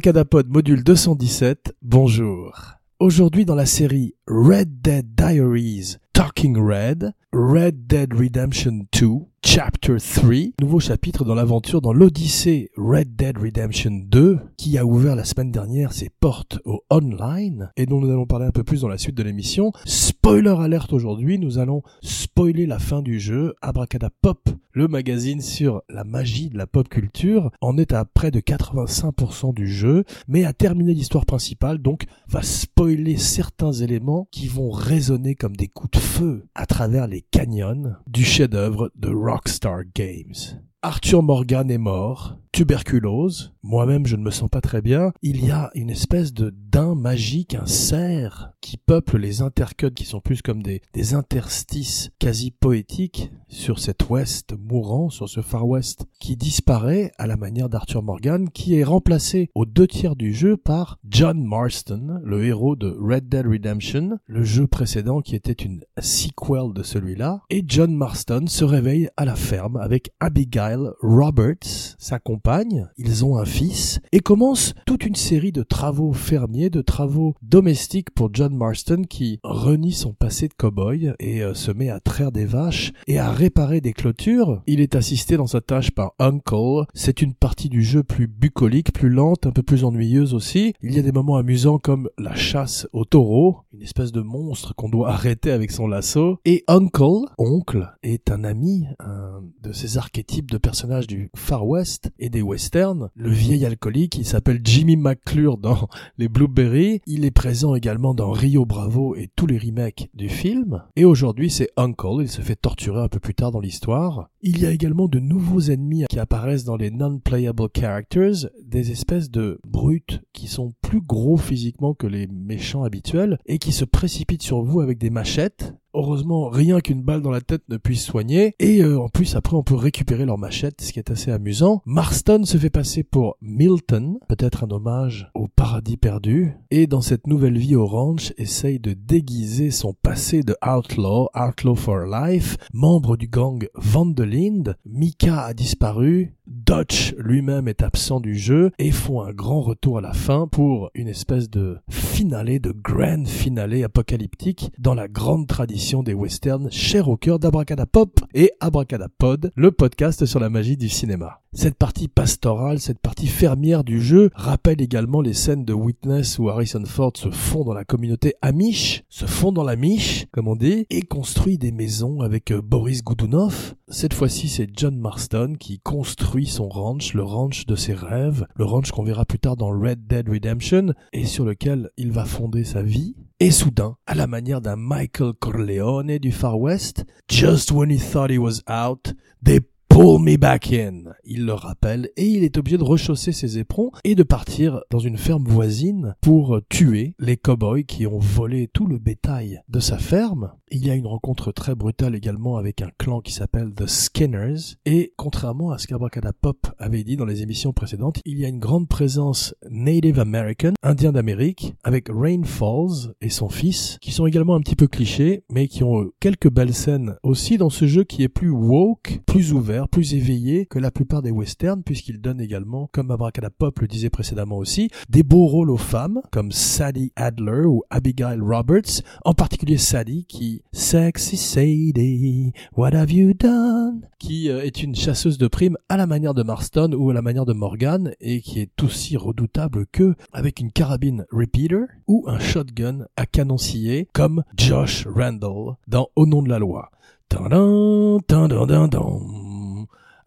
Abracadapod module 217, bonjour. Aujourd'hui dans la série Red Dead Diaries Talking Red, Red Dead Redemption 2, Chapter 3, nouveau chapitre dans l'aventure dans l'Odyssée Red Dead Redemption 2, qui a ouvert la semaine dernière ses portes au online, et dont nous allons parler un peu plus dans la suite de l'émission. Spoiler alerte aujourd'hui, nous allons spoiler la fin du jeu. Abracadapop, le magazine sur la magie de la pop culture, en est à près de 85% du jeu, mais a terminé l'histoire principale, donc va spoiler certains éléments qui vont résonner comme des coups de feu à travers les canyons du chef-d'œuvre de Rockstar Games. Arthur Morgan est mort, tuberculose, moi-même je ne me sens pas très bien, il y a une espèce de daim magique, un cerf qui peuple les intercuts qui sont plus comme des, des interstices quasi poétiques sur cet ouest mourant, sur ce far west qui disparaît à la manière d'Arthur Morgan qui est remplacé aux deux tiers du jeu par John Marston, le héros de Red Dead Redemption, le jeu précédent qui était une sequel de celui-là, et John Marston se réveille à la ferme avec Abigail Roberts, sa compagne, ils ont un fils, et commence toute une série de travaux fermiers, de travaux domestiques pour John Marston qui renie son passé de cowboy et euh, se met à traire des vaches et à réparer des clôtures. Il est assisté dans sa tâche par Uncle. C'est une partie du jeu plus bucolique, plus lente, un peu plus ennuyeuse aussi. Il y a des moments amusants comme la chasse au taureau, une espèce de monstre qu'on doit arrêter avec son lasso. Et Uncle, oncle, est un ami, un de ces archétypes de personnages du Far West et des westerns. Le vieil alcoolique, il s'appelle Jimmy McClure dans les Blueberry. Il est présent également dans Rio Bravo et tous les remakes du film. Et aujourd'hui, c'est Uncle. Il se fait torturer un peu plus tard dans l'histoire. Il y a également de nouveaux ennemis qui apparaissent dans les non-playable characters, des espèces de brutes qui sont plus gros physiquement que les méchants habituels et qui se précipitent sur vous avec des machettes Heureusement, rien qu'une balle dans la tête ne puisse soigner. Et euh, en plus, après, on peut récupérer leur machette, ce qui est assez amusant. Marston se fait passer pour Milton, peut-être un hommage au paradis perdu. Et dans cette nouvelle vie au ranch, essaye de déguiser son passé de outlaw, outlaw for life, membre du gang Vandelind. Mika a disparu. Dutch lui-même est absent du jeu et font un grand retour à la fin pour une espèce de finale, de grand finale apocalyptique dans la grande tradition des westerns chers au cœur d'Abracadapop et Abracadapod, le podcast sur la magie du cinéma. Cette partie pastorale, cette partie fermière du jeu rappelle également les scènes de Witness où Harrison Ford se fond dans la communauté Amish, se fond dans la miche, comme on dit, et construit des maisons avec euh, Boris Goudounov. Cette fois-ci, c'est John Marston qui construit son ranch, le ranch de ses rêves, le ranch qu'on verra plus tard dans Red Dead Redemption, et sur lequel il va fonder sa vie. Et soudain, à la manière d'un Michael Corleone du Far West, just when he thought he was out, they Pull me back in. Il le rappelle et il est obligé de rechausser ses éperons et de partir dans une ferme voisine pour tuer les cowboys qui ont volé tout le bétail de sa ferme. Il y a une rencontre très brutale également avec un clan qui s'appelle The Skinners et contrairement à ce qu'Abracadapop avait dit dans les émissions précédentes, il y a une grande présence Native American, indien d'Amérique, avec Rain Falls et son fils, qui sont également un petit peu clichés, mais qui ont quelques belles scènes aussi dans ce jeu qui est plus woke, plus ouvert plus éveillé que la plupart des westerns, puisqu'il donne également, comme Abracadapop le disait précédemment aussi, des beaux rôles aux femmes, comme Sadie Adler ou Abigail Roberts, en particulier Sadie, qui, Sexy Sadie, what have you done? qui euh, est une chasseuse de primes à la manière de Marston ou à la manière de Morgan, et qui est aussi redoutable que avec une carabine repeater ou un shotgun à canon scié, comme Josh Randall dans Au nom de la loi.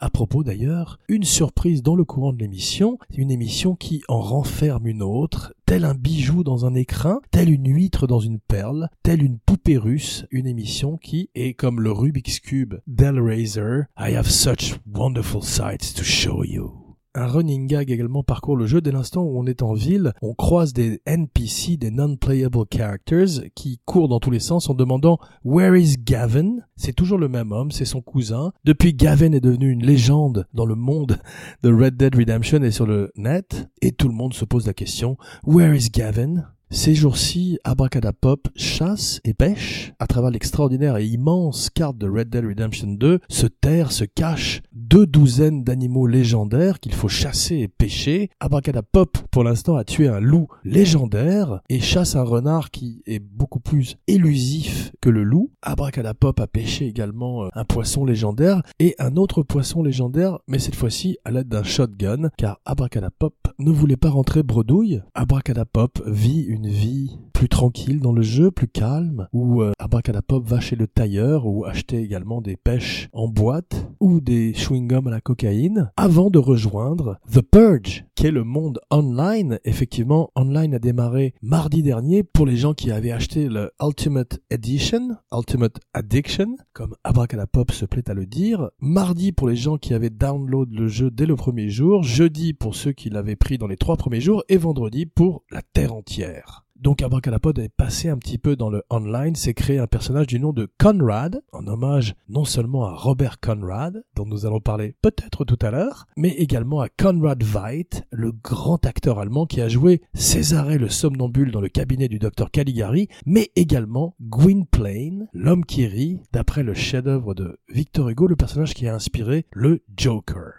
À propos d'ailleurs, une surprise dans le courant de l'émission, une émission qui en renferme une autre, tel un bijou dans un écrin, tel une huître dans une perle, telle une poupée russe, une émission qui est comme le Rubik's Cube d'Hellraiser, I have such wonderful sights to show you. Un running gag également parcourt le jeu dès l'instant où on est en ville, on croise des NPC, des non-playable characters, qui courent dans tous les sens en demandant Where is Gavin? C'est toujours le même homme, c'est son cousin. Depuis, Gavin est devenu une légende dans le monde de Red Dead Redemption et sur le net, et tout le monde se pose la question Where is Gavin? Ces jours-ci, Abracadapop chasse et pêche à travers l'extraordinaire et immense carte de Red Dead Redemption 2, se terre, se cache deux douzaines d'animaux légendaires qu'il faut chasser et pêcher. Abracadapop, pour l'instant, a tué un loup légendaire et chasse un renard qui est beaucoup plus élusif que le loup. Abracadapop a pêché également euh, un poisson légendaire et un autre poisson légendaire, mais cette fois-ci à l'aide d'un shotgun, car Abracadapop ne voulait pas rentrer bredouille. Abracadapop vit une vie plus tranquille dans le jeu, plus calme, où euh, Abracadapop va chez le tailleur ou acheter également des pêches en boîte ou des chewing-gums à la cocaïne, avant de rejoindre The Purge, qui est le monde online. Effectivement, online a démarré mardi dernier pour les gens qui avaient acheté le Ultimate Edition, Ultimate Addiction, comme Abracadapop se plaît à le dire. Mardi pour les gens qui avaient download le jeu dès le premier jour, jeudi pour ceux qui l'avaient pris dans les trois premiers jours et vendredi pour la terre entière. Donc Abracadapod est passé un petit peu dans le online, s'est créé un personnage du nom de Conrad, en hommage non seulement à Robert Conrad, dont nous allons parler peut-être tout à l'heure, mais également à Conrad Veidt, le grand acteur allemand qui a joué Césaré le somnambule dans le cabinet du docteur Caligari, mais également Gwynplaine, l'homme qui rit, d'après le chef-d'œuvre de Victor Hugo, le personnage qui a inspiré le Joker.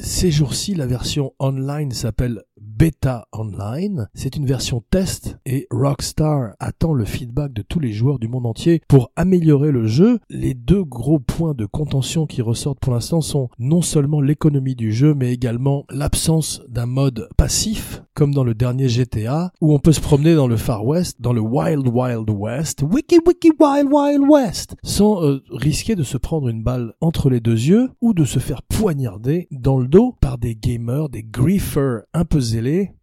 Ces jours-ci, la version online s'appelle Beta Online. C'est une version test et Rockstar attend le feedback de tous les joueurs du monde entier pour améliorer le jeu. Les deux gros points de contention qui ressortent pour l'instant sont non seulement l'économie du jeu, mais également l'absence d'un mode passif, comme dans le dernier GTA, où on peut se promener dans le Far West, dans le Wild Wild West, Wiki Wiki Wild Wild West, sans euh, risquer de se prendre une balle entre les deux yeux ou de se faire poignarder dans le dos par des gamers, des griefers un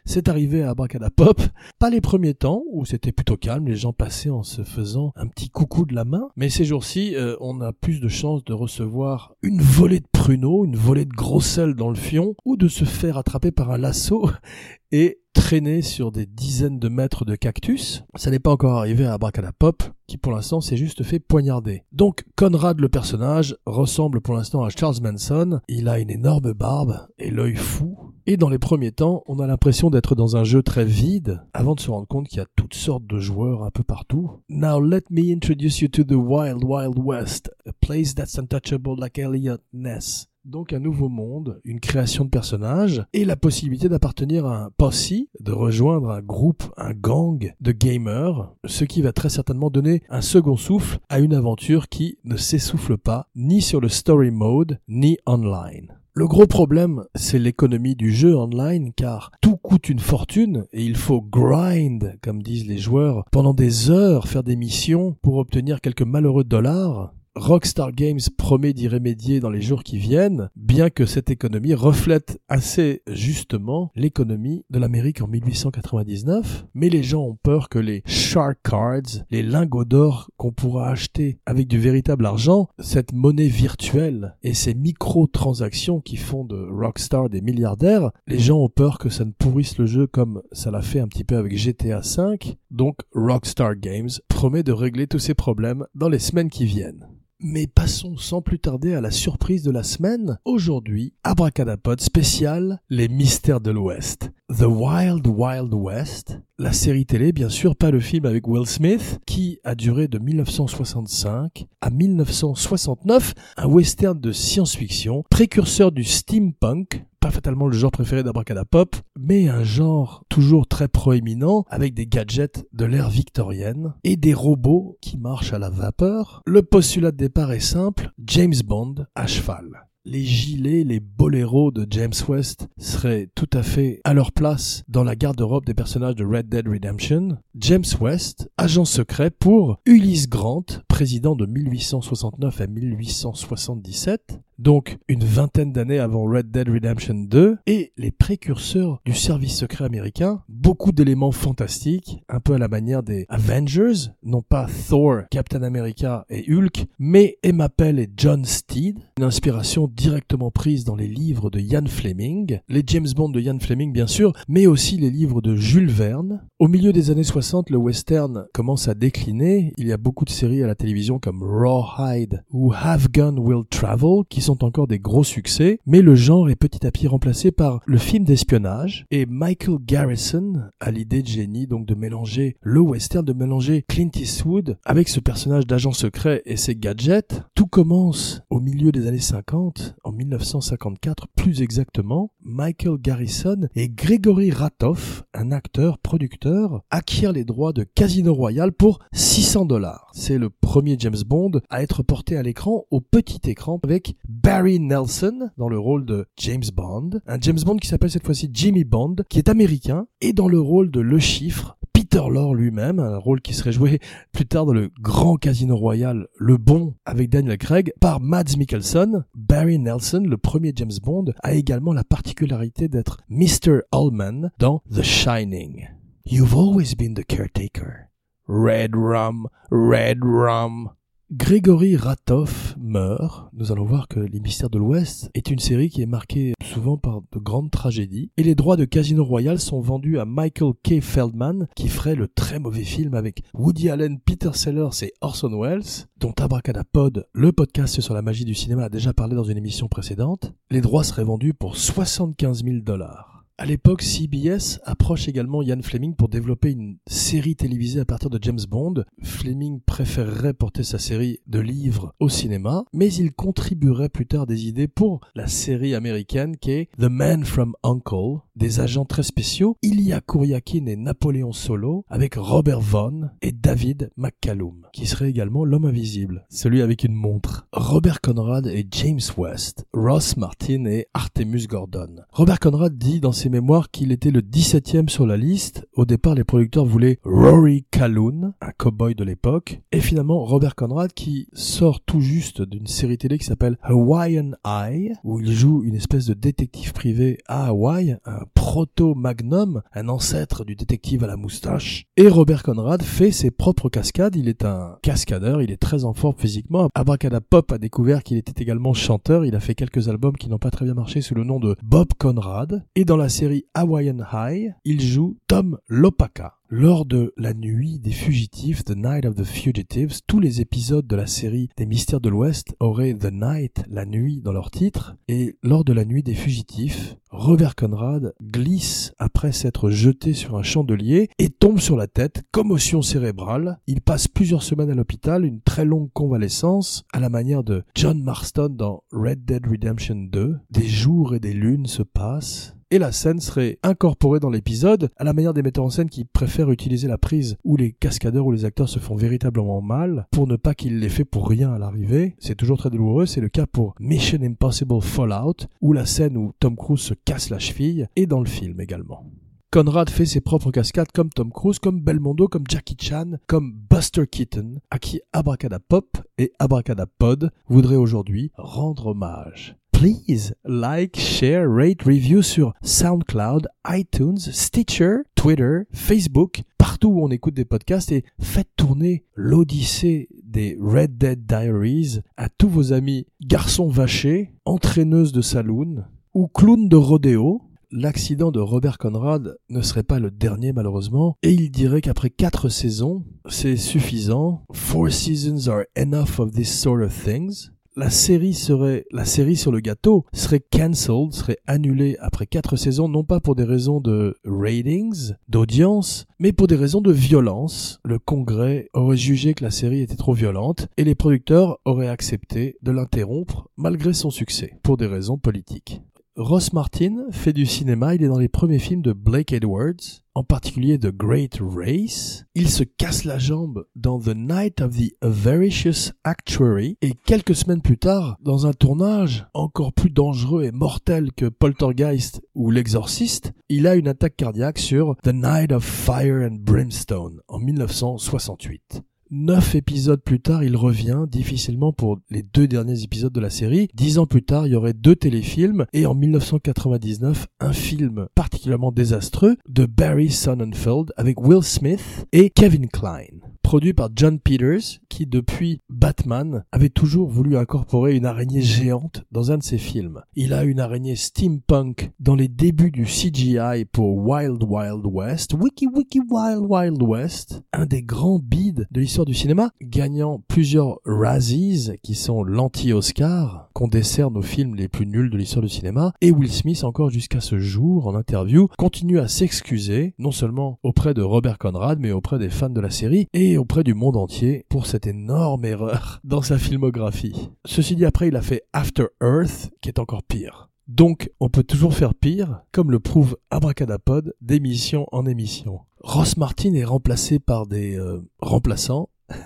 c'est arrivé à Abracadapop. Pas les premiers temps, où c'était plutôt calme, les gens passaient en se faisant un petit coucou de la main. Mais ces jours-ci, euh, on a plus de chances de recevoir une volée de pruneaux, une volée de gros sel dans le fion, ou de se faire attraper par un lasso et traîner sur des dizaines de mètres de cactus. Ça n'est pas encore arrivé à Abracadapop, qui pour l'instant s'est juste fait poignarder. Donc Conrad le personnage ressemble pour l'instant à Charles Manson, il a une énorme barbe et l'œil fou, et dans les premiers temps, on a l'impression d'être dans un jeu très vide, avant de se rendre compte qu'il y a toutes sortes de joueurs un peu partout. Now let me introduce you to the Wild Wild West, a place that's untouchable like Elliot Ness. Donc un nouveau monde, une création de personnages et la possibilité d'appartenir à un posse, de rejoindre un groupe, un gang de gamers, ce qui va très certainement donner un second souffle à une aventure qui ne s'essouffle pas ni sur le story mode ni online. Le gros problème, c'est l'économie du jeu online car tout coûte une fortune et il faut grind, comme disent les joueurs, pendant des heures faire des missions pour obtenir quelques malheureux dollars Rockstar Games promet d'y remédier dans les jours qui viennent, bien que cette économie reflète assez justement l'économie de l'Amérique en 1899. Mais les gens ont peur que les shark cards, les lingots d'or qu'on pourra acheter avec du véritable argent, cette monnaie virtuelle et ces micro-transactions qui font de Rockstar des milliardaires, les gens ont peur que ça ne pourrisse le jeu comme ça l'a fait un petit peu avec GTA V. Donc Rockstar Games promet de régler tous ces problèmes dans les semaines qui viennent. Mais passons sans plus tarder à la surprise de la semaine. Aujourd'hui, Abracadapod spécial Les mystères de l'Ouest. The Wild Wild West. La série télé, bien sûr, pas le film avec Will Smith, qui a duré de 1965 à 1969, un western de science-fiction, précurseur du steampunk, pas fatalement le genre préféré d'Abracadapop, mais un genre toujours très proéminent avec des gadgets de l'ère victorienne et des robots qui marchent à la vapeur. Le postulat de départ est simple, James Bond à cheval les gilets, les boléros de James West seraient tout à fait à leur place dans la garde-robe des personnages de Red Dead Redemption. James West, agent secret pour Ulysse Grant, président de 1869 à 1877, donc une vingtaine d'années avant Red Dead Redemption 2, et les précurseurs du service secret américain, beaucoup d'éléments fantastiques, un peu à la manière des Avengers, non pas Thor, Captain America et Hulk, mais Emma Pell et John Steed, une inspiration directement prise dans les livres de Ian Fleming, les James Bond de Ian Fleming bien sûr, mais aussi les livres de Jules Verne. Au milieu des années 60, le western commence à décliner, il y a beaucoup de séries à la télévision comme Rawhide ou Have Gun Will Travel qui encore des gros succès, mais le genre est petit à petit remplacé par le film d'espionnage et Michael Garrison a l'idée de génie donc de mélanger le western, de mélanger Clint Eastwood avec ce personnage d'agent secret et ses gadgets. Tout commence au milieu des années 50, en 1954 plus exactement. Michael Garrison et Gregory Ratoff, un acteur, producteur, acquièrent les droits de Casino Royale pour 600 dollars. C'est le premier James Bond à être porté à l'écran au petit écran avec Barry Nelson dans le rôle de James Bond, un James Bond qui s'appelle cette fois-ci Jimmy Bond, qui est américain, et dans le rôle de Le Chiffre, Peter Lorre lui-même, un rôle qui serait joué plus tard dans le grand Casino Royal, Le Bon, avec Daniel Craig, par Mads Mikkelsen. Barry Nelson, le premier James Bond, a également la particularité d'être Mr. Ullman dans The Shining. You've always been the caretaker. Red rum, red rum. Grégory Ratoff meurt. Nous allons voir que Les Mystères de l'Ouest est une série qui est marquée souvent par de grandes tragédies. Et les droits de Casino Royale sont vendus à Michael K. Feldman, qui ferait le très mauvais film avec Woody Allen, Peter Sellers et Orson Welles, dont Abracadapod, le podcast sur la magie du cinéma, a déjà parlé dans une émission précédente. Les droits seraient vendus pour 75 000 dollars. À l'époque, CBS approche également Ian Fleming pour développer une série télévisée à partir de James Bond. Fleming préférerait porter sa série de livres au cinéma, mais il contribuerait plus tard des idées pour la série américaine qui est The Man from Uncle, des agents très spéciaux, Ilya Kuryakin et Napoléon Solo, avec Robert Vaughn et David McCallum, qui serait également l'homme invisible, celui avec une montre. Robert Conrad et James West, Ross Martin et Artemus Gordon. Robert Conrad dit dans ses mémoire qu'il était le 17e sur la liste. Au départ, les producteurs voulaient Rory Calhoun, un cowboy de l'époque, et finalement Robert Conrad qui sort tout juste d'une série télé qui s'appelle Hawaiian Eye, où il joue une espèce de détective privé à Hawaï, proto-magnum, un ancêtre du détective à la moustache. Et Robert Conrad fait ses propres cascades, il est un cascadeur, il est très en forme physiquement. Abracada Pop a découvert qu'il était également chanteur, il a fait quelques albums qui n'ont pas très bien marché sous le nom de Bob Conrad. Et dans la série Hawaiian High, il joue Tom Lopaka. Lors de La Nuit des Fugitifs, The Night of the Fugitives, tous les épisodes de la série des Mystères de l'Ouest auraient The Night, la nuit, dans leur titre, et lors de La Nuit des Fugitifs, Robert Conrad glisse après s'être jeté sur un chandelier et tombe sur la tête, commotion cérébrale. Il passe plusieurs semaines à l'hôpital, une très longue convalescence, à la manière de John Marston dans Red Dead Redemption 2. Des jours et des lunes se passent, et la scène serait incorporée dans l'épisode à la manière des metteurs en scène qui préfèrent utiliser la prise où les cascadeurs ou les acteurs se font véritablement mal pour ne pas qu'il les fait pour rien à l'arrivée. C'est toujours très douloureux. C'est le cas pour Mission Impossible Fallout où la scène où Tom Cruise se casse la cheville et dans le film également. Conrad fait ses propres cascades comme Tom Cruise, comme Belmondo, comme Jackie Chan, comme Buster Keaton, à qui Abracadapop et Abracadapod voudraient aujourd'hui rendre hommage please like, share, rate, review sur SoundCloud, iTunes, Stitcher, Twitter, Facebook, partout où on écoute des podcasts et faites tourner l'odyssée des Red Dead Diaries à tous vos amis garçons vachés, entraîneuses de saloon ou clowns de rodéo. L'accident de Robert Conrad ne serait pas le dernier malheureusement, et il dirait qu'après quatre saisons, c'est suffisant. Four seasons are enough of this sort of things la série serait, la série sur le gâteau serait cancelled, serait annulée après quatre saisons, non pas pour des raisons de ratings, d'audience, mais pour des raisons de violence. Le Congrès aurait jugé que la série était trop violente et les producteurs auraient accepté de l'interrompre malgré son succès, pour des raisons politiques. Ross Martin fait du cinéma, il est dans les premiers films de Blake Edwards, en particulier The Great Race. Il se casse la jambe dans The Night of the Avaricious Actuary et quelques semaines plus tard, dans un tournage encore plus dangereux et mortel que Poltergeist ou L'Exorciste, il a une attaque cardiaque sur The Night of Fire and Brimstone en 1968. Neuf épisodes plus tard, il revient, difficilement pour les deux derniers épisodes de la série. Dix ans plus tard, il y aurait deux téléfilms, et en 1999, un film particulièrement désastreux de Barry Sonnenfeld avec Will Smith et Kevin Kline. Produit par John Peters, qui depuis Batman avait toujours voulu incorporer une araignée géante dans un de ses films. Il a une araignée steampunk dans les débuts du CGI pour Wild Wild West, Wiki Wiki Wild Wild West, un des grands bids de l'histoire du cinéma, gagnant plusieurs Razzies, qui sont l'anti-Oscar, qu'on décerne aux films les plus nuls de l'histoire du cinéma, et Will Smith encore jusqu'à ce jour, en interview, continue à s'excuser, non seulement auprès de Robert Conrad, mais auprès des fans de la série, et auprès du monde entier, pour cette énorme erreur dans sa filmographie. Ceci dit, après, il a fait After Earth, qui est encore pire. Donc, on peut toujours faire pire, comme le prouve Abracadapod d'émission en émission. Ross Martin est remplacé par des euh, remplaçants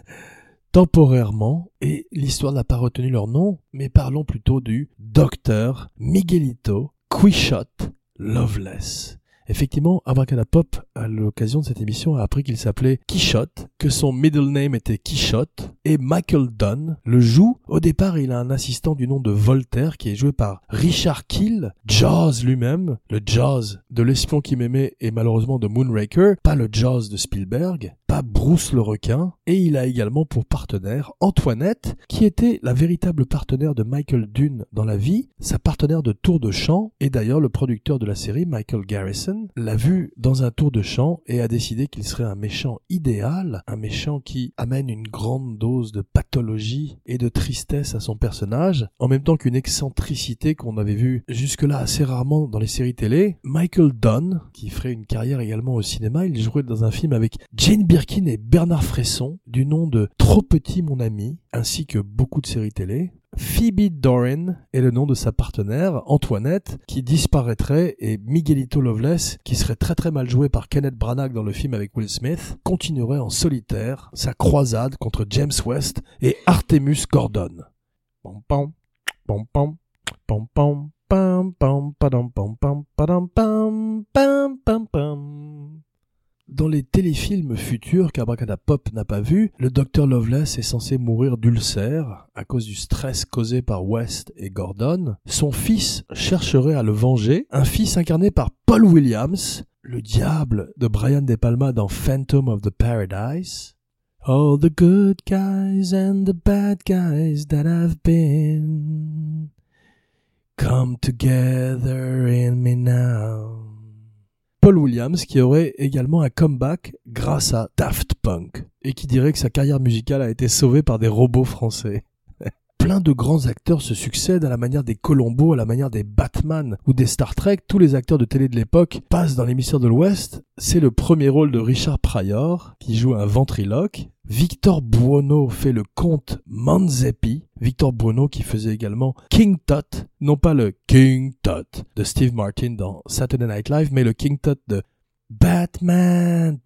temporairement, et l'histoire n'a pas retenu leur nom, mais parlons plutôt du docteur Miguelito Quixote Loveless. Effectivement, Abracadapop, à l'occasion de cette émission, a appris qu'il s'appelait Quichotte, que son middle name était Quichotte, et Michael Dunn le joue. Au départ, il a un assistant du nom de Voltaire, qui est joué par Richard Kill, Jaws lui-même, le Jaws de l'espion qui m'aimait et malheureusement de Moonraker, pas le Jaws de Spielberg, pas Bruce le requin, et il a également pour partenaire Antoinette, qui était la véritable partenaire de Michael Dunn dans la vie, sa partenaire de tour de chant, et d'ailleurs le producteur de la série, Michael Garrison, l'a vu dans un tour de chant et a décidé qu'il serait un méchant idéal, un méchant qui amène une grande dose de pathologie et de tristesse à son personnage, en même temps qu'une excentricité qu'on avait vue jusque-là assez rarement dans les séries télé. Michael Dunn, qui ferait une carrière également au cinéma, il jouait dans un film avec Jane Birkin et Bernard Fresson, du nom de Trop petit mon ami, ainsi que beaucoup de séries télé. Phoebe Doran est le nom de sa partenaire, Antoinette, qui disparaîtrait et Miguelito Loveless, qui serait très très mal joué par Kenneth Branagh dans le film avec Will Smith, continuerait en solitaire sa croisade contre James West et Artemus Gordon. Pam pam, pam pam, pam, pam pam pam. Dans les téléfilms futurs qu'Abracadapop n'a pas vus, le Dr Loveless est censé mourir d'ulcère à cause du stress causé par West et Gordon. Son fils chercherait à le venger, un fils incarné par Paul Williams, le diable de Brian De Palma dans Phantom of the Paradise. All the good guys and the bad guys that have been come together in me now. Paul Williams qui aurait également un comeback grâce à Daft Punk et qui dirait que sa carrière musicale a été sauvée par des robots français. Plein de grands acteurs se succèdent à la manière des Colombo, à la manière des Batman ou des Star Trek. Tous les acteurs de télé de l'époque passent dans l'émission de l'Ouest. C'est le premier rôle de Richard Pryor qui joue un ventriloque Victor Buono fait le comte Manzeppi. Victor Buono qui faisait également King Tut, non pas le King Tut de Steve Martin dans Saturday Night Live, mais le King Tut de Batman.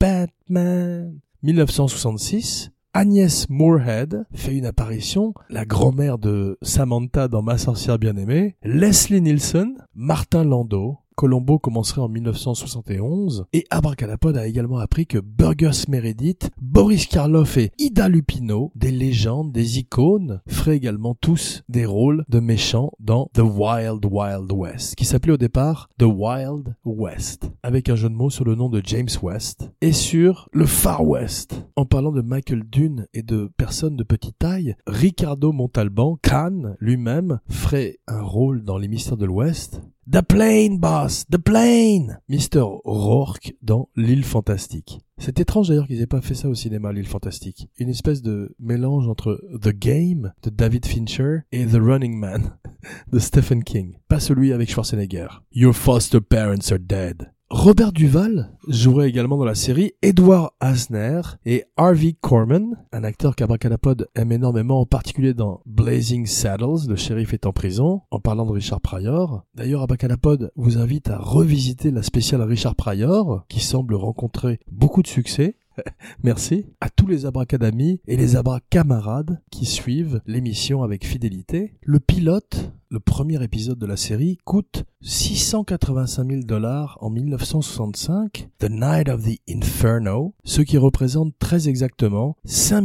Batman. 1966. Agnès Moorhead fait une apparition, la grand-mère de Samantha dans Ma sorcière bien-aimée, Leslie Nielsen, Martin Landau, Colombo commencerait en 1971 et Abracadapod a également appris que Burgess Meredith, Boris Karloff et Ida Lupino, des légendes, des icônes, feraient également tous des rôles de méchants dans The Wild Wild West, qui s'appelait au départ The Wild West, avec un jeu de mots sur le nom de James West, et sur le Far West. En parlant de Michael Dunn et de personnes de petite taille, Ricardo Montalban, Khan lui-même, ferait un rôle dans les mystères de l'Ouest, The plane, boss, the plane Mr. Rourke dans L'île fantastique. C'est étrange d'ailleurs qu'ils aient pas fait ça au cinéma, L'île fantastique. Une espèce de mélange entre The Game de David Fincher et The Running Man de Stephen King. Pas celui avec Schwarzenegger. Your foster parents are dead. Robert Duval jouerait également dans la série Edward Asner et Harvey Korman, un acteur qu'Abracadapod aime énormément, en particulier dans Blazing Saddles, le shérif est en prison, en parlant de Richard Pryor. D'ailleurs, Abracadapod vous invite à revisiter la spéciale Richard Pryor, qui semble rencontrer beaucoup de succès. Merci à tous les abracadamis et les abracamarades qui suivent l'émission avec fidélité. Le pilote, le premier épisode de la série, coûte 685 000 dollars en 1965, The Night of the Inferno, ce qui représente très exactement 5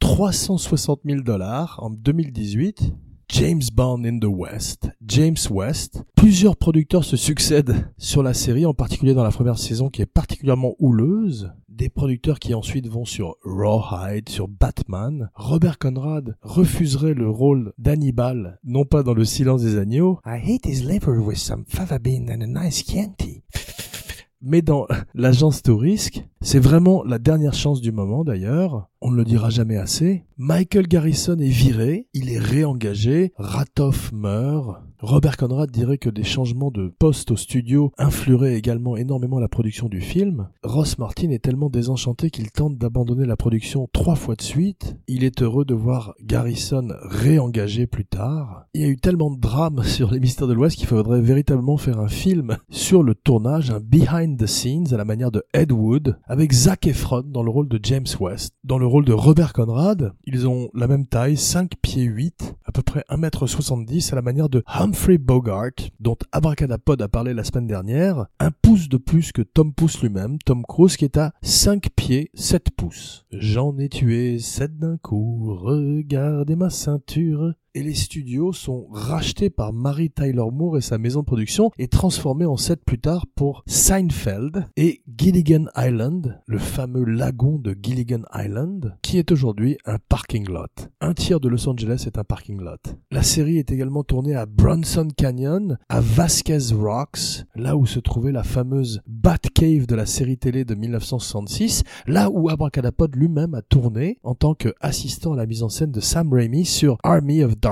360 000 dollars en 2018 James Bond in the West, James West. Plusieurs producteurs se succèdent sur la série, en particulier dans la première saison qui est particulièrement houleuse. Des producteurs qui ensuite vont sur Rawhide, sur Batman. Robert Conrad refuserait le rôle d'Hannibal, non pas dans Le Silence des Agneaux. I hate his liver with some fava bean and a nice. Mais dans l'agence Tourist, c'est vraiment la dernière chance du moment d'ailleurs. On ne le dira jamais assez. Michael Garrison est viré, il est réengagé, Ratoff meurt. Robert Conrad dirait que des changements de poste au studio influeraient également énormément la production du film. Ross Martin est tellement désenchanté qu'il tente d'abandonner la production trois fois de suite. Il est heureux de voir Garrison réengagé plus tard. Il y a eu tellement de drames sur les mystères de l'Ouest qu'il faudrait véritablement faire un film sur le tournage, un behind the scenes à la manière de Ed Wood, avec Zac Efron dans le rôle de James West. Dans le rôle de Robert Conrad, ils ont la même taille, 5 pieds 8, à peu près 1m70 à la manière de Humphrey Bogart, dont Abracadapod a parlé la semaine dernière, un pouce de plus que Tom Pouce lui-même, Tom Cruise qui est à 5 pieds 7 pouces. J'en ai tué 7 d'un coup, regardez ma ceinture et les studios sont rachetés par Mary Tyler Moore et sa maison de production et transformés en set plus tard pour Seinfeld et Gilligan Island, le fameux lagon de Gilligan Island, qui est aujourd'hui un parking lot. Un tiers de Los Angeles est un parking lot. La série est également tournée à Bronson Canyon, à Vasquez Rocks, là où se trouvait la fameuse Batcave de la série télé de 1966, là où Abracadapod lui-même a tourné en tant qu'assistant à la mise en scène de Sam Raimi sur Army of Darkness,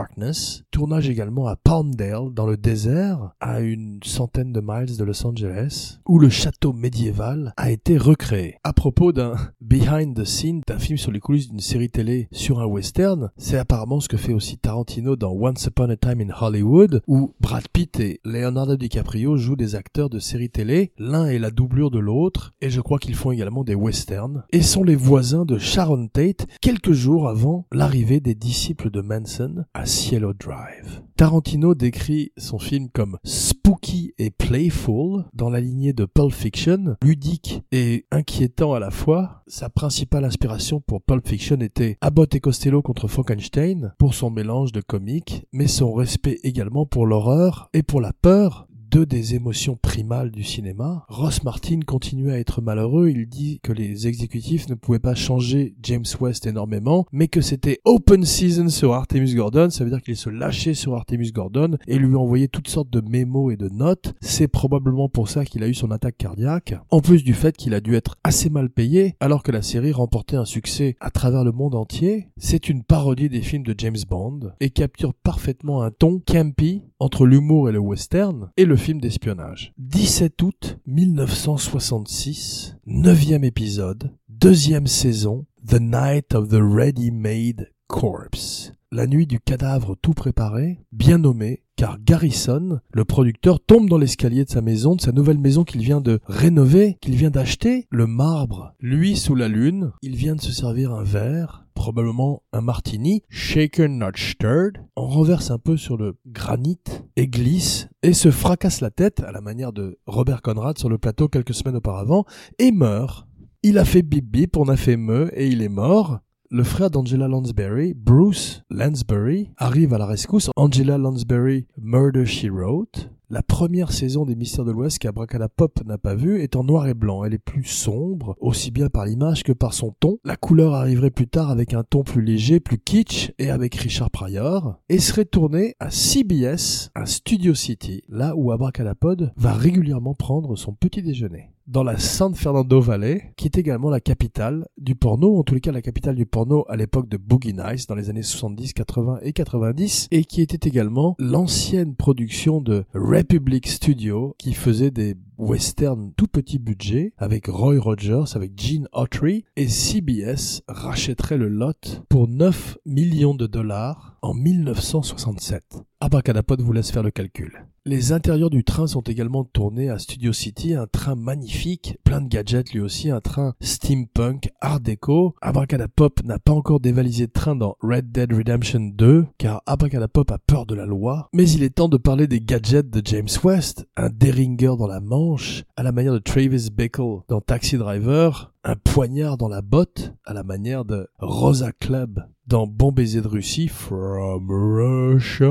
tournage également à Palmdale, dans le désert, à une centaine de miles de Los Angeles, où le château médiéval a été recréé. À propos d'un behind the scene, d'un film sur les coulisses d'une série télé sur un western, c'est apparemment ce que fait aussi Tarantino dans Once Upon a Time in Hollywood, où Brad Pitt et Leonardo DiCaprio jouent des acteurs de série télé, l'un est la doublure de l'autre, et je crois qu'ils font également des westerns, et sont les voisins de Sharon Tate, quelques jours avant l'arrivée des disciples de Manson, Cielo Drive. Tarantino décrit son film comme spooky et playful dans la lignée de Pulp Fiction, ludique et inquiétant à la fois. Sa principale inspiration pour Pulp Fiction était Abbott et Costello contre Frankenstein pour son mélange de comique, mais son respect également pour l'horreur et pour la peur deux des émotions primales du cinéma. Ross Martin continue à être malheureux, il dit que les exécutifs ne pouvaient pas changer James West énormément, mais que c'était open season sur Artemis Gordon, ça veut dire qu'il se lâchait sur Artemis Gordon et lui envoyait toutes sortes de mémos et de notes. C'est probablement pour ça qu'il a eu son attaque cardiaque, en plus du fait qu'il a dû être assez mal payé alors que la série remportait un succès à travers le monde entier. C'est une parodie des films de James Bond et capture parfaitement un ton campy entre l'humour et le western et le film d'espionnage. 17 août 1966, neuvième épisode, deuxième saison, The Night of the Ready-Made Corpse. La nuit du cadavre tout préparé, bien nommé, car Garrison, le producteur, tombe dans l'escalier de sa maison, de sa nouvelle maison qu'il vient de rénover, qu'il vient d'acheter, le marbre, lui sous la lune, il vient de se servir un verre, probablement un martini, shaken not stirred, en renverse un peu sur le granit et glisse et se fracasse la tête à la manière de Robert Conrad sur le plateau quelques semaines auparavant et meurt. Il a fait bip bip, on a fait me et il est mort. Le frère d'Angela Lansbury, Bruce Lansbury, arrive à la rescousse. Angela Lansbury, Murder She Wrote. La première saison des Mystères de l'Ouest qu'Abracadapop n'a pas vue est en noir et blanc. Elle est plus sombre, aussi bien par l'image que par son ton. La couleur arriverait plus tard avec un ton plus léger, plus kitsch et avec Richard Pryor. Et serait tournée à CBS, à Studio City, là où Abracadapod va régulièrement prendre son petit déjeuner dans la San Fernando Valley, qui est également la capitale du porno, en tous les cas la capitale du porno à l'époque de Boogie Nights, dans les années 70, 80 et 90, et qui était également l'ancienne production de Republic Studio, qui faisait des westerns tout petit budget, avec Roy Rogers, avec Gene Autry, et CBS rachèterait le lot pour 9 millions de dollars en 1967. Abracadapod vous laisse faire le calcul. Les intérieurs du train sont également tournés à Studio City, un train magnifique, plein de gadgets lui aussi, un train steampunk, art déco. Abracadapop n'a pas encore dévalisé de train dans Red Dead Redemption 2, car Abracadapop a peur de la loi. Mais il est temps de parler des gadgets de James West, un Derringer dans la manche, à la manière de Travis Bickle dans Taxi Driver, un poignard dans la botte, à la manière de Rosa Club dans Bon baiser de Russie, From Russia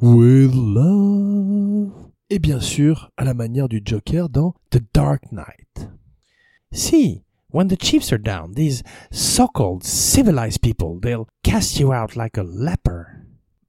with love. Et bien sûr, à la manière du Joker dans The Dark Knight. See, when the chiefs are down, these so-called civilized people, they'll cast you out like a leper.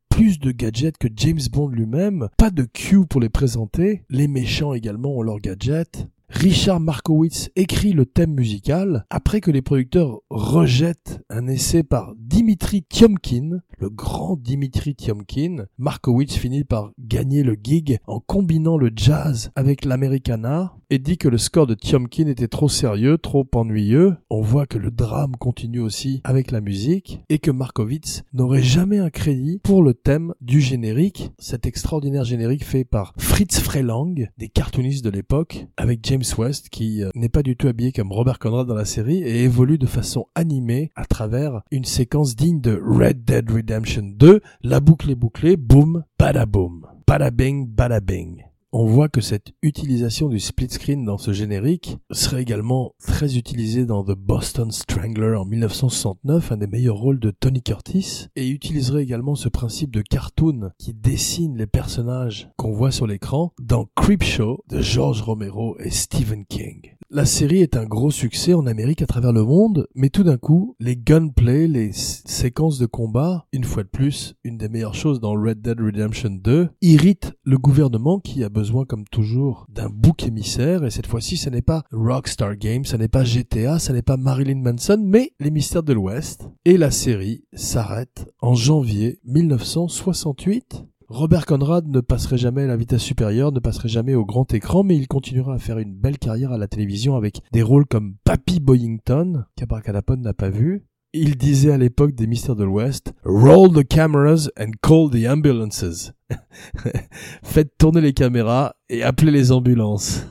Plus de gadgets que James Bond lui-même, pas de Q pour les présenter, les méchants également ont leurs gadgets, Richard Markowitz écrit le thème musical après que les producteurs rejettent un essai par Dimitri Tiomkin, le grand Dimitri Tiomkin. Markowitz finit par gagner le gig en combinant le jazz avec l'americana et dit que le score de Tiomkin était trop sérieux, trop ennuyeux. On voit que le drame continue aussi avec la musique et que Markowitz n'aurait jamais un crédit pour le thème du générique, cet extraordinaire générique fait par Fritz Freylang, des cartoonistes de l'époque, avec James West qui euh, n'est pas du tout habillé comme Robert Conrad dans la série et évolue de façon animée à travers une séquence digne de Red Dead Redemption 2, la boucle est bouclée, boum, badaboum, badabing, badabing on voit que cette utilisation du split screen dans ce générique serait également très utilisée dans The Boston Strangler en 1969, un des meilleurs rôles de Tony Curtis, et utiliserait également ce principe de cartoon qui dessine les personnages qu'on voit sur l'écran dans Creepshow de George Romero et Stephen King. La série est un gros succès en Amérique à travers le monde, mais tout d'un coup, les gunplay, les séquences de combat, une fois de plus, une des meilleures choses dans Red Dead Redemption 2, irritent le gouvernement qui a besoin, comme toujours, d'un bouc émissaire, et cette fois-ci, ce n'est pas Rockstar Games, ce n'est pas GTA, ce n'est pas Marilyn Manson, mais les mystères de l'Ouest. Et la série s'arrête en janvier 1968. Robert Conrad ne passerait jamais à la vitesse supérieure, ne passerait jamais au grand écran, mais il continuera à faire une belle carrière à la télévision avec des rôles comme Papy Boyington, qu'Abracadapod n'a pas vu. Il disait à l'époque des Mystères de l'Ouest, Roll the cameras and call the ambulances. Faites tourner les caméras et appelez les ambulances.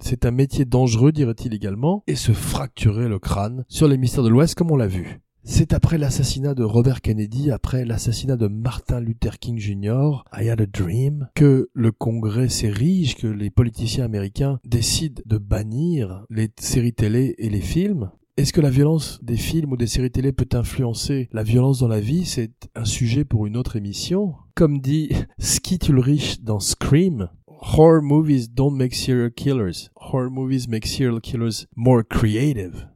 C'est un métier dangereux, dirait-il également, et se fracturer le crâne sur les Mystères de l'Ouest comme on l'a vu. C'est après l'assassinat de Robert Kennedy, après l'assassinat de Martin Luther King Jr., I Had a Dream, que le Congrès s'érige, que les politiciens américains décident de bannir les séries télé et les films. Est-ce que la violence des films ou des séries télé peut influencer la violence dans la vie? C'est un sujet pour une autre émission. Comme dit Skit Ulrich dans Scream, Horror movies don't make serial killers. Horror movies make serial killers more creative.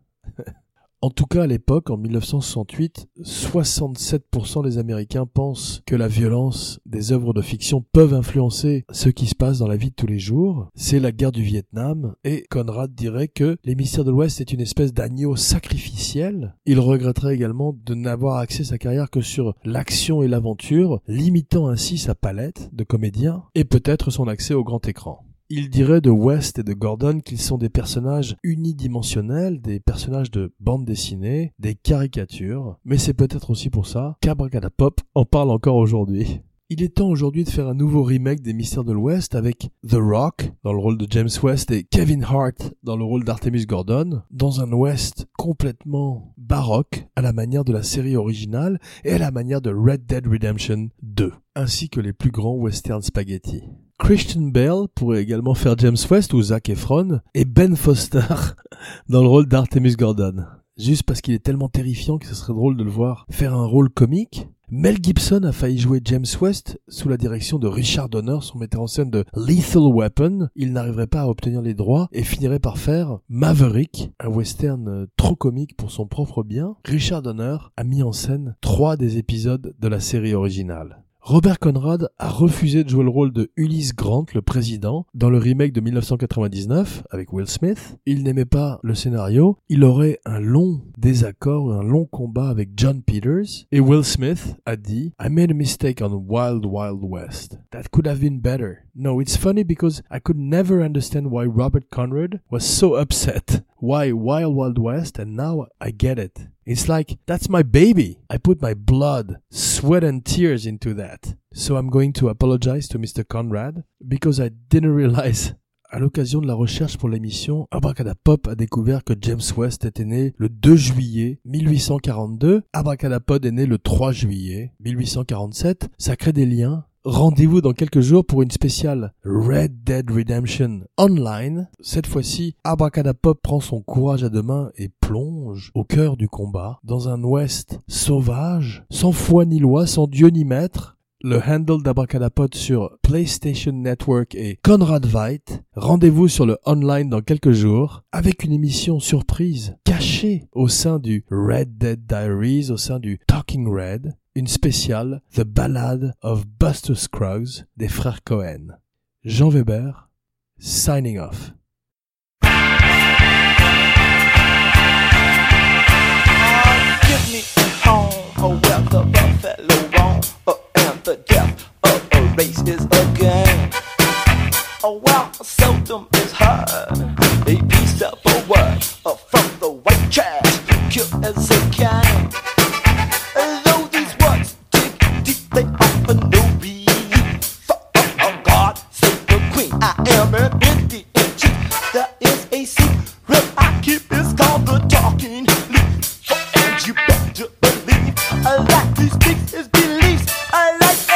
En tout cas, à l'époque, en 1968, 67% des Américains pensent que la violence des œuvres de fiction peuvent influencer ce qui se passe dans la vie de tous les jours. C'est la guerre du Vietnam et Conrad dirait que les mystères de l'Ouest est une espèce d'agneau sacrificiel. Il regretterait également de n'avoir axé sa carrière que sur l'action et l'aventure, limitant ainsi sa palette de comédiens et peut-être son accès au grand écran. Il dirait de West et de Gordon qu'ils sont des personnages unidimensionnels, des personnages de bande dessinée, des caricatures, mais c'est peut-être aussi pour ça qu'Abracadapop en parle encore aujourd'hui. Il est temps aujourd'hui de faire un nouveau remake des Mystères de l'Ouest avec The Rock dans le rôle de James West et Kevin Hart dans le rôle d'Artemis Gordon, dans un West complètement baroque à la manière de la série originale et à la manière de Red Dead Redemption 2, ainsi que les plus grands western spaghetti. Christian Bale pourrait également faire James West ou Zac Efron et Ben Foster dans le rôle d'Artemis Gordon. Juste parce qu'il est tellement terrifiant que ce serait drôle de le voir faire un rôle comique. Mel Gibson a failli jouer James West sous la direction de Richard Donner, son metteur en scène de Lethal Weapon. Il n'arriverait pas à obtenir les droits et finirait par faire Maverick, un western trop comique pour son propre bien. Richard Donner a mis en scène trois des épisodes de la série originale. Robert Conrad a refusé de jouer le rôle de Ulysse Grant, le président, dans le remake de 1999 avec Will Smith. Il n'aimait pas le scénario. Il aurait un long désaccord, un long combat avec John Peters. Et Will Smith a dit I made a mistake on Wild Wild West. That could have been better. No, it's funny because I could never understand why Robert Conrad was so upset. Why Wild Wild West? And now I get it. It's like, that's my baby. I put my blood, sweat and tears into that. So I'm going to apologize to Mr. Conrad because I didn't realize À l'occasion de la recherche pour l'émission, Abracadapop a découvert que James West était né le 2 juillet 1842. Abracadapod est né le 3 juillet 1847. Ça crée des liens rendez-vous dans quelques jours pour une spéciale Red Dead Redemption Online. Cette fois-ci, Abracadapop prend son courage à deux mains et plonge au cœur du combat, dans un ouest sauvage, sans foi ni loi, sans dieu ni maître, le handle d'Abracadapod sur PlayStation Network et Conrad Veidt. Rendez-vous sur le online dans quelques jours avec une émission surprise cachée au sein du Red Dead Diaries, au sein du Talking Red, une spéciale The Ballad of Buster Scruggs des frères Cohen. Jean Weber, signing off. A of a race is a game. Oh, well, seldom is heard a peaceable word uh, from the white trash, cute as a can. They often no relief. For oh, oh God, save the queen, I am an Indian chief. There is a secret I keep, it's called the talking leaf. And you better believe I like he speaks his beliefs. I like